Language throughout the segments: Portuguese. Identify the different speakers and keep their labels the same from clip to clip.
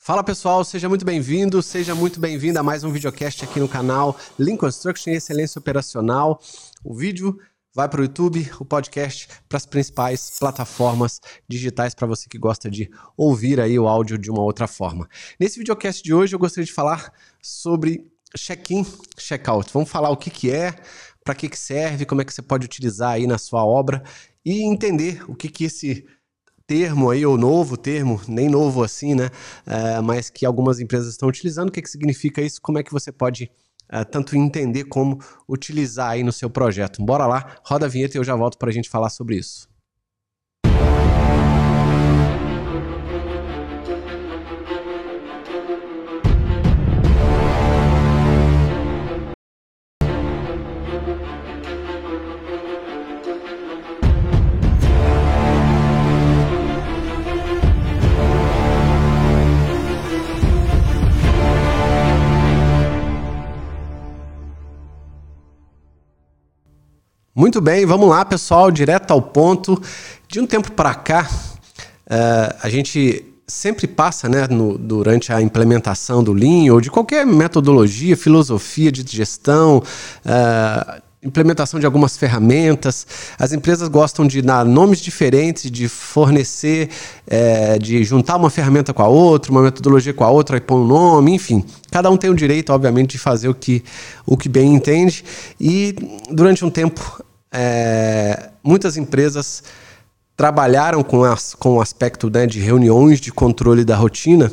Speaker 1: Fala pessoal, seja muito bem-vindo, seja muito bem-vindo a mais um videocast aqui no canal Lean Construction Excelência Operacional. O vídeo vai para o YouTube, o podcast para as principais plataformas digitais para você que gosta de ouvir aí o áudio de uma outra forma. Nesse videocast de hoje eu gostaria de falar sobre check-in, check-out. Vamos falar o que, que é, para que, que serve, como é que você pode utilizar aí na sua obra e entender o que, que esse termo aí, ou novo termo, nem novo assim, né? É, mas que algumas empresas estão utilizando. O que, que significa isso? Como é que você pode é, tanto entender como utilizar aí no seu projeto? Bora lá, roda a vinheta e eu já volto para a gente falar sobre isso. Muito bem, vamos lá, pessoal, direto ao ponto. De um tempo para cá, uh, a gente sempre passa, né, no, durante a implementação do Lean ou de qualquer metodologia, filosofia de gestão, uh, implementação de algumas ferramentas. As empresas gostam de dar nomes diferentes, de fornecer, é, de juntar uma ferramenta com a outra, uma metodologia com a outra e pôr um nome, enfim. Cada um tem o direito, obviamente, de fazer o que, o que bem entende. E durante um tempo é, muitas empresas trabalharam com, as, com o aspecto né, de reuniões de controle da rotina,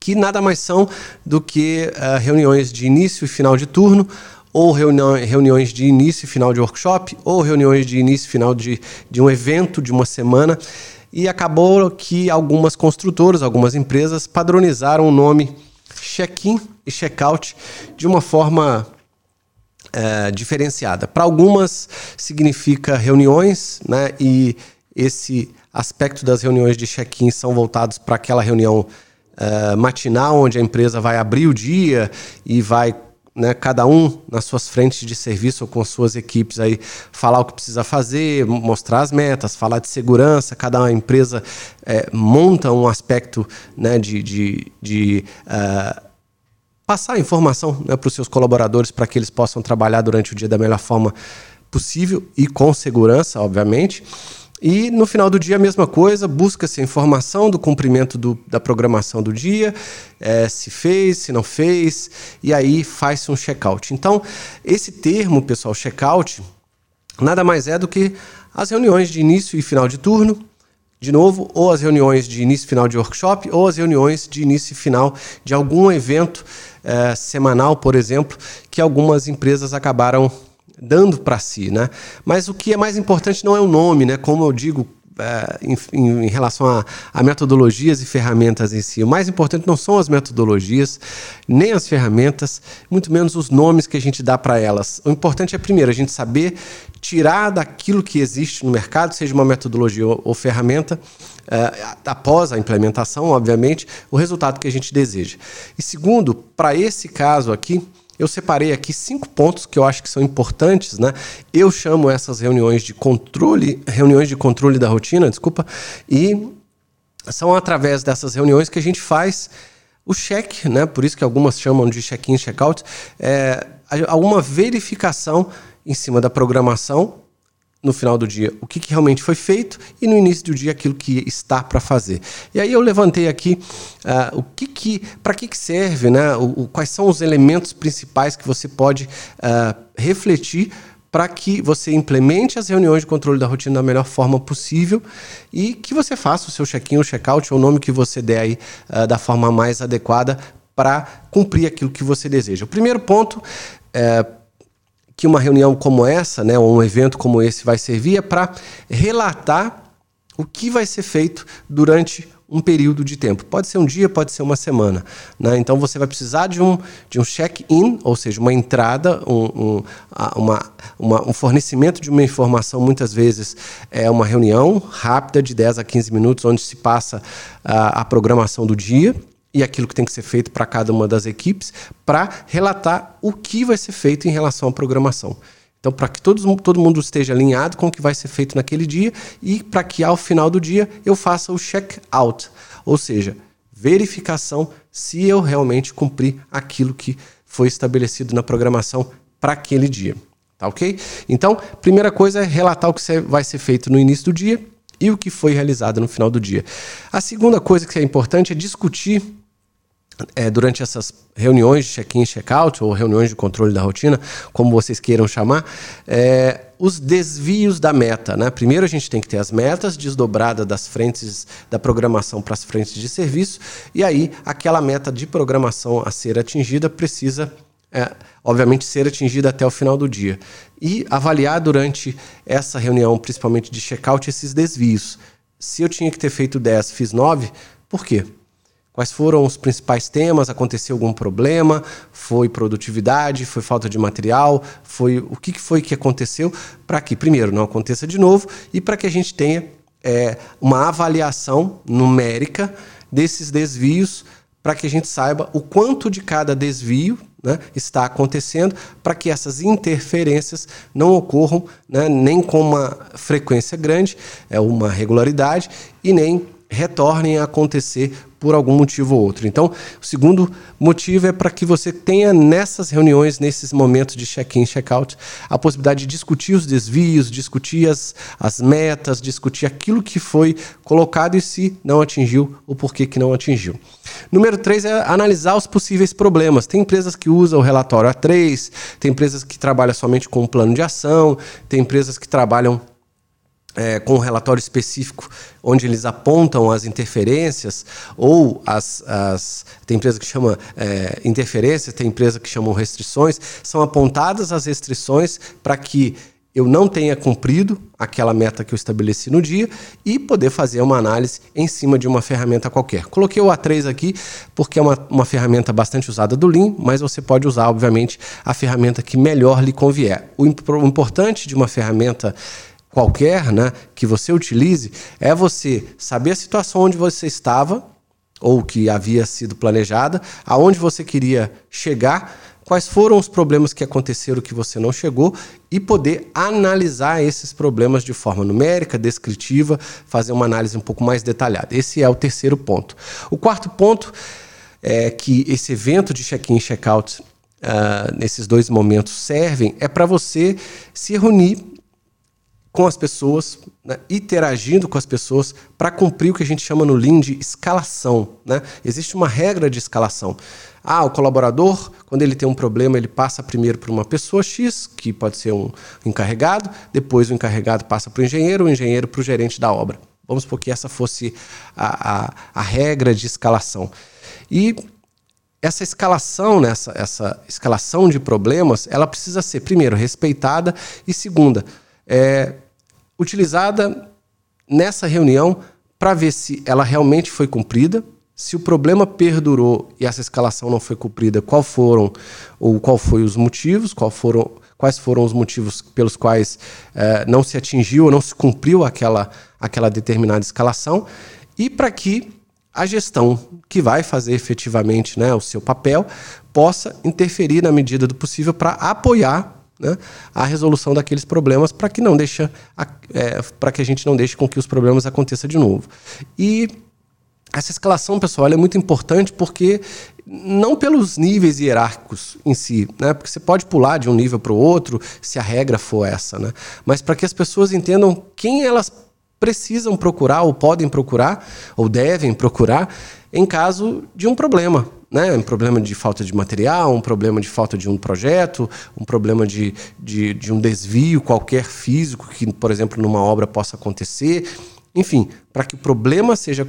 Speaker 1: que nada mais são do que uh, reuniões de início e final de turno, ou reuniões de início e final de workshop, ou reuniões de início e final de, de um evento de uma semana. E acabou que algumas construtoras, algumas empresas padronizaram o nome check-in e check-out de uma forma é, diferenciada. Para algumas significa reuniões, né? E esse aspecto das reuniões de check-in são voltados para aquela reunião é, matinal, onde a empresa vai abrir o dia e vai né, cada um nas suas frentes de serviço ou com suas equipes aí falar o que precisa fazer, mostrar as metas, falar de segurança. Cada empresa é, monta um aspecto né, de, de, de uh, passar informação né, para os seus colaboradores para que eles possam trabalhar durante o dia da melhor forma possível e com segurança, obviamente. E no final do dia, a mesma coisa, busca-se a informação do cumprimento do, da programação do dia, é, se fez, se não fez, e aí faz-se um check-out. Então, esse termo, pessoal, check-out, nada mais é do que as reuniões de início e final de turno, de novo, ou as reuniões de início e final de workshop, ou as reuniões de início e final de algum evento é, semanal, por exemplo, que algumas empresas acabaram dando para si, né? Mas o que é mais importante não é o nome, né? Como eu digo é, em, em, relação a, a, metodologias e ferramentas em si. O mais importante não são as metodologias, nem as ferramentas, muito menos os nomes que a gente dá para elas. O importante é, primeiro, a gente saber tirar daquilo que existe no mercado, seja uma metodologia ou, ferramenta, é, após a implementação, obviamente, o resultado que a gente deseja. E segundo, para esse caso aqui, eu separei aqui cinco pontos que eu acho que são importantes, né? Eu chamo essas reuniões de controle, reuniões de controle da rotina, desculpa, e são através dessas reuniões que a gente faz o check, né? Por isso que algumas chamam de check-in, check-out, é, alguma verificação em cima da programação no final do dia o que, que, realmente foi feito e no início do dia aquilo que está para fazer. E aí eu levantei aqui uh, o que, que para que, que serve, né? O, o, quais são os elementos principais que você pode uh, refletir para que você implemente as reuniões de controle da rotina da melhor forma possível e que você faça o seu check-in ou check-out, ou o nome que você der aí uh, da forma mais adequada para cumprir aquilo que você deseja. O primeiro ponto é que uma reunião como essa, né, ou um evento como esse vai servir é para relatar o que vai ser feito durante um período de tempo. Pode ser um dia, pode ser uma semana. Né? Então você vai precisar de um, de um check-in, ou seja, uma entrada, um, um, uma, uma, um fornecimento de uma informação, muitas vezes é uma reunião rápida de 10 a 15 minutos, onde se passa a, a programação do dia e aquilo que tem que ser feito para cada uma das equipes, para relatar o que vai ser feito em relação à programação. Então, para que todos, todo mundo esteja alinhado com o que vai ser feito naquele dia e para que ao final do dia eu faça o check-out, ou seja, verificação se eu realmente cumpri aquilo que foi estabelecido na programação para aquele dia. Tá ok? Então, primeira coisa é relatar o que vai ser feito no início do dia e o que foi realizado no final do dia. A segunda coisa que é importante é discutir é, durante essas reuniões de check-in e check-out, ou reuniões de controle da rotina, como vocês queiram chamar, é, os desvios da meta. Né? Primeiro a gente tem que ter as metas desdobradas das frentes da programação para as frentes de serviço, e aí aquela meta de programação a ser atingida precisa é, obviamente, ser atingida até o final do dia. E avaliar durante essa reunião, principalmente de check-out, esses desvios. Se eu tinha que ter feito 10, fiz 9, por quê? Quais foram os principais temas? Aconteceu algum problema? Foi produtividade? Foi falta de material? Foi o que foi que aconteceu para que, primeiro, não aconteça de novo e para que a gente tenha é, uma avaliação numérica desses desvios para que a gente saiba o quanto de cada desvio né, está acontecendo para que essas interferências não ocorram né, nem com uma frequência grande, é uma regularidade, e nem retornem a acontecer por algum motivo ou outro. Então, o segundo motivo é para que você tenha nessas reuniões, nesses momentos de check-in, check-out, a possibilidade de discutir os desvios, discutir as, as metas, discutir aquilo que foi colocado e se não atingiu, o porquê que não atingiu. Número 3 é analisar os possíveis problemas. Tem empresas que usam o relatório A3, tem empresas que trabalham somente com um plano de ação, tem empresas que trabalham é, com um relatório específico onde eles apontam as interferências ou as, as tem empresa que chama é, interferências, tem empresa que chamam restrições, são apontadas as restrições para que eu não tenha cumprido aquela meta que eu estabeleci no dia e poder fazer uma análise em cima de uma ferramenta qualquer. Coloquei o A3 aqui porque é uma, uma ferramenta bastante usada do Lean, mas você pode usar, obviamente, a ferramenta que melhor lhe convier. O, o importante de uma ferramenta qualquer né, que você utilize é você saber a situação onde você estava ou que havia sido planejada, aonde você queria chegar, quais foram os problemas que aconteceram que você não chegou e poder analisar esses problemas de forma numérica, descritiva, fazer uma análise um pouco mais detalhada. Esse é o terceiro ponto. O quarto ponto é que esse evento de check-in e check-out uh, nesses dois momentos servem é para você se reunir com as pessoas, né, interagindo com as pessoas para cumprir o que a gente chama no Lean de escalação. Né? Existe uma regra de escalação. Ah, o colaborador, quando ele tem um problema, ele passa primeiro para uma pessoa X, que pode ser um encarregado, depois o encarregado passa para o engenheiro, o engenheiro para o gerente da obra. Vamos supor que essa fosse a, a, a regra de escalação. E essa escalação, né, essa, essa escalação de problemas, ela precisa ser, primeiro, respeitada e, segunda, é, utilizada nessa reunião para ver se ela realmente foi cumprida, se o problema perdurou e essa escalação não foi cumprida, qual foram ou qual foi os motivos, qual foram, quais foram os motivos pelos quais é, não se atingiu ou não se cumpriu aquela, aquela determinada escalação e para que a gestão que vai fazer efetivamente né, o seu papel possa interferir na medida do possível para apoiar né, a resolução daqueles problemas para que não deixa é, para que a gente não deixe com que os problemas aconteçam de novo. E essa escalação, pessoal, é muito importante porque não pelos níveis hierárquicos em si, né? Porque você pode pular de um nível para o outro se a regra for essa, né? Mas para que as pessoas entendam quem elas precisam procurar ou podem procurar ou devem procurar em caso de um problema, né? Um problema de falta de material, um problema de falta de um projeto, um problema de, de, de um desvio qualquer físico que, por exemplo, numa obra possa acontecer. Enfim, para que o problema seja,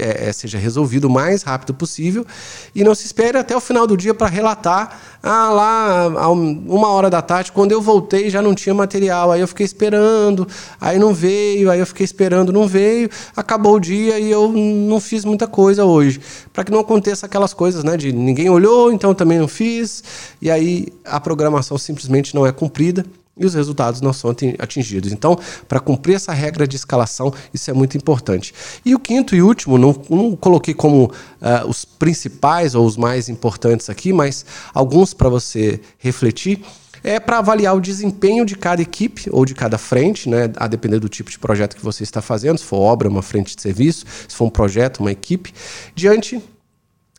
Speaker 1: é, é, seja resolvido o mais rápido possível e não se espere até o final do dia para relatar. Ah, lá, uma hora da tarde, quando eu voltei já não tinha material. Aí eu fiquei esperando, aí não veio, aí eu fiquei esperando, não veio. Acabou o dia e eu não fiz muita coisa hoje. Para que não aconteça aquelas coisas, né? De ninguém olhou, então também não fiz. E aí a programação simplesmente não é cumprida e os resultados não são atingidos. Então, para cumprir essa regra de escalação, isso é muito importante. E o quinto e último, não, não coloquei como uh, os principais ou os mais importantes aqui, mas alguns para você refletir, é para avaliar o desempenho de cada equipe ou de cada frente, né, a depender do tipo de projeto que você está fazendo, se for obra, uma frente de serviço, se for um projeto, uma equipe, diante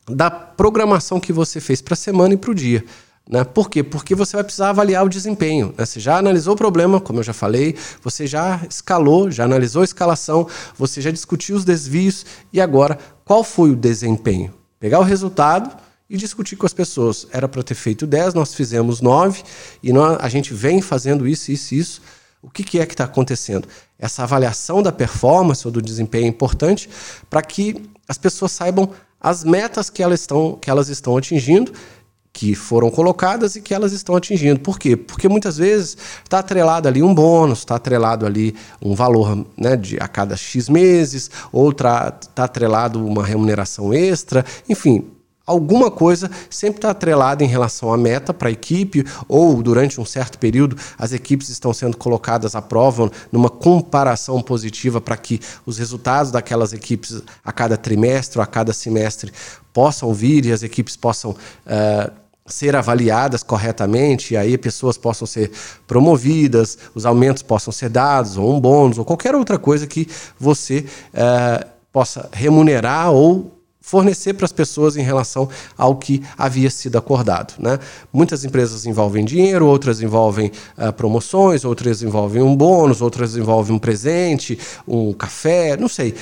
Speaker 1: da programação que você fez para a semana e para o dia. Né? Por quê? Porque você vai precisar avaliar o desempenho. Né? Você já analisou o problema, como eu já falei, você já escalou, já analisou a escalação, você já discutiu os desvios e agora qual foi o desempenho? Pegar o resultado e discutir com as pessoas. Era para ter feito 10, nós fizemos 9 e nós, a gente vem fazendo isso, isso, isso. O que, que é que está acontecendo? Essa avaliação da performance ou do desempenho é importante para que as pessoas saibam as metas que elas estão, que elas estão atingindo que foram colocadas e que elas estão atingindo. Por quê? Porque muitas vezes está atrelado ali um bônus, está atrelado ali um valor né, de a cada X meses, ou está atrelado uma remuneração extra, enfim, alguma coisa sempre está atrelada em relação à meta para a equipe, ou durante um certo período as equipes estão sendo colocadas à prova numa comparação positiva para que os resultados daquelas equipes a cada trimestre ou a cada semestre possam vir e as equipes possam. Uh, ser avaliadas corretamente, e aí pessoas possam ser promovidas, os aumentos possam ser dados, ou um bônus, ou qualquer outra coisa que você uh, possa remunerar ou fornecer para as pessoas em relação ao que havia sido acordado. Né? Muitas empresas envolvem dinheiro, outras envolvem uh, promoções, outras envolvem um bônus, outras envolvem um presente, um café, não sei.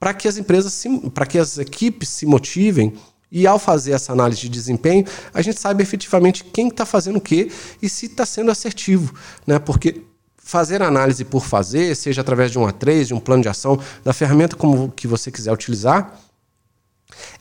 Speaker 1: Para que as empresas, para que as equipes se motivem e ao fazer essa análise de desempenho, a gente sabe efetivamente quem está fazendo o quê e se está sendo assertivo. Né? Porque fazer análise por fazer, seja através de um A3, de um plano de ação, da ferramenta como que você quiser utilizar,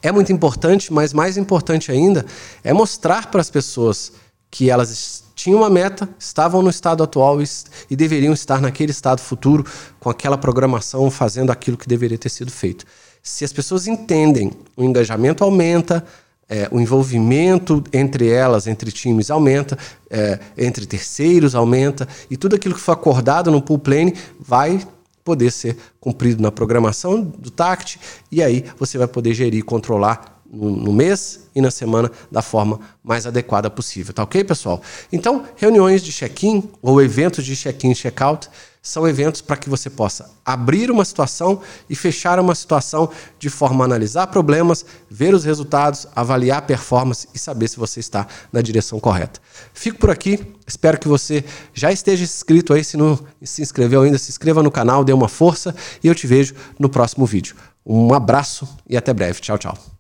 Speaker 1: é muito importante, mas mais importante ainda é mostrar para as pessoas que elas tinham uma meta, estavam no estado atual e, e deveriam estar naquele estado futuro, com aquela programação, fazendo aquilo que deveria ter sido feito. Se as pessoas entendem, o engajamento aumenta, é, o envolvimento entre elas, entre times, aumenta, é, entre terceiros aumenta, e tudo aquilo que foi acordado no pool plane vai poder ser cumprido na programação do TACT, e aí você vai poder gerir e controlar no, no mês e na semana da forma mais adequada possível. Tá ok, pessoal? Então, reuniões de check-in ou eventos de check-in e check-out são eventos para que você possa abrir uma situação e fechar uma situação de forma a analisar problemas, ver os resultados, avaliar a performance e saber se você está na direção correta. Fico por aqui, espero que você já esteja inscrito aí, se não se inscreveu ainda, se inscreva no canal, dê uma força e eu te vejo no próximo vídeo. Um abraço e até breve. Tchau, tchau.